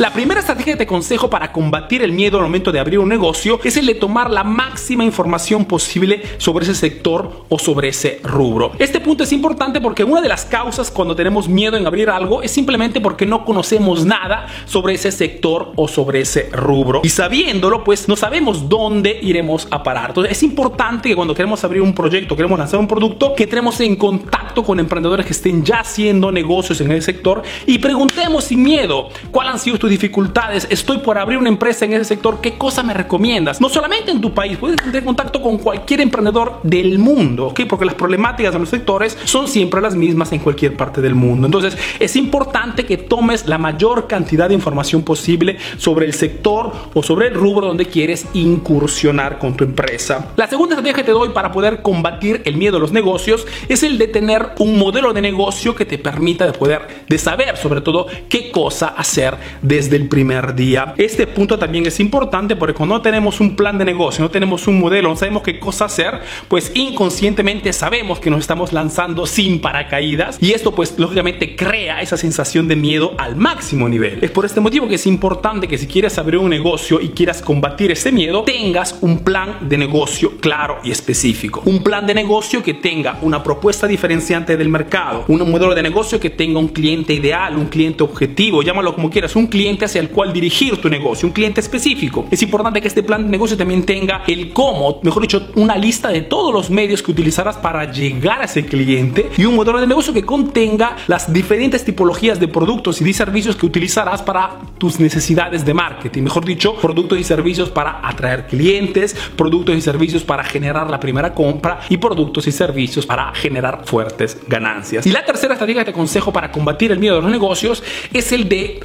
La primera estrategia que te aconsejo para combatir el miedo al momento de abrir un negocio es el de tomar la máxima información posible sobre ese sector o sobre ese rubro. Este punto es importante porque una de las causas cuando tenemos miedo en abrir algo es simplemente porque no conocemos nada sobre ese sector o sobre ese rubro. Y sabiéndolo, pues no sabemos dónde iremos a parar. Entonces es importante que cuando queremos abrir un proyecto, queremos lanzar un producto, que entremos en contacto con emprendedores que estén ya haciendo negocios en ese sector y preguntemos sin miedo cuáles han sido tus dificultades. Estoy por abrir una empresa en ese sector, ¿qué cosa me recomiendas? No solamente en tu país, puedes tener contacto con cualquier emprendedor del mundo, ¿ok? Porque las problemáticas de los sectores son siempre las mismas en cualquier parte del mundo. Entonces es importante que tomes la mayor cantidad de información posible sobre el sector o sobre el rubro donde quieres incursionar con tu empresa. La segunda estrategia que te doy para poder combatir el miedo a los negocios es el de tener un modelo de negocio que te permita de poder de saber sobre todo qué cosa hacer desde el primer día. Este punto también es importante porque cuando no tenemos un plan de negocio, no tenemos un modelo, no sabemos qué cosa hacer, pues inconscientemente sabemos que nos estamos lanzando sin paracaídas y esto pues lógicamente crea esa sensación de miedo al máximo nivel. Es por este motivo que es importante que si quieres abrir un negocio y quieras combatir ese miedo, tengas un plan de negocio claro y específico. Un plan de negocio que tenga una propuesta diferenciante del mercado, un modelo de negocio que tenga un cliente ideal, un cliente objetivo, llámalo como quieras, un cliente hacia el cual dirigir tu negocio, un cliente específico. Es importante que este plan de negocio también tenga el cómo, mejor dicho, una lista de todos los medios que utilizarás para llegar a ese cliente y un modelo de negocio que contenga las diferentes tipologías de productos y de servicios que utilizarás para tus necesidades de marketing. Mejor dicho, productos y servicios para atraer clientes, productos y servicios para generar la primera compra y productos y servicios para generar fuertes ganancias. Y la tercera estrategia que te aconsejo para combatir el miedo de los negocios es el de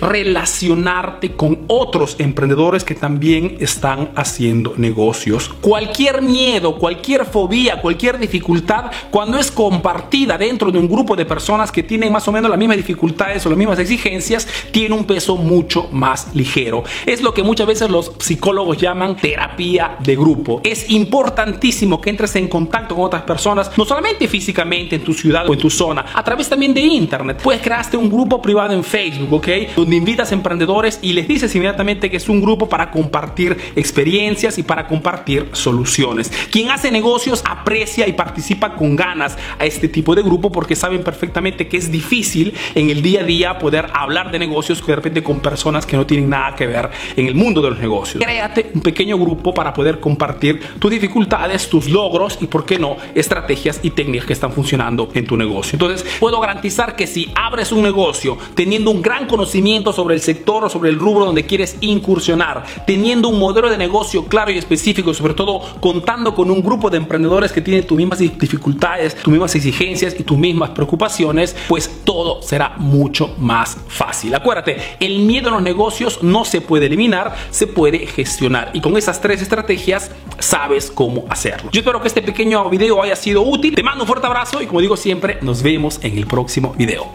relacionarte con otros emprendedores que también están haciendo negocios. Cualquier miedo, cualquier fobia, cualquier dificultad, cuando es compartida dentro de un grupo de personas que tienen más o menos las mismas dificultades o las mismas exigencias, tiene un peso mucho más ligero. Es lo que muchas veces los psicólogos llaman terapia de grupo. Es importantísimo que entres en contacto con otras personas, no solamente físicamente en tu ciudad o en tu zona, a través también de internet. Puedes crearte un grupo privado en Facebook, ¿ok? Donde invitas emprendedores y les dices inmediatamente que es un grupo para compartir experiencias y para compartir soluciones. Quien hace negocios aprecia y participa con ganas a este tipo de grupo porque saben perfectamente que es difícil en el día a día poder hablar de negocios de repente con personas que no tienen nada que ver en el mundo de los negocios. Créate un pequeño grupo para poder compartir tus dificultades, tus logros y, por qué no, estrategias y técnicas que están funcionando en tu negocio. Entonces, puedo garantizar que si abres un negocio teniendo un gran conocimiento sobre el sector o sobre el rubro donde quieres incursionar, teniendo un modelo de negocio claro y específico, sobre todo contando con un grupo de emprendedores que tienen tus mismas dificultades, tus mismas exigencias y tus mismas preocupaciones, pues todo será mucho más fácil. Acuérdate, el miedo a los negocios no se puede eliminar, se puede gestionar. Y con esas tres estrategias sabes cómo hacerlo. Yo espero que este pequeño video haya sido útil. Te mando un fuerte abrazo y como digo siempre, nos vemos en el próximo video.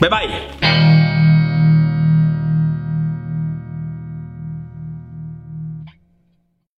Bye bye.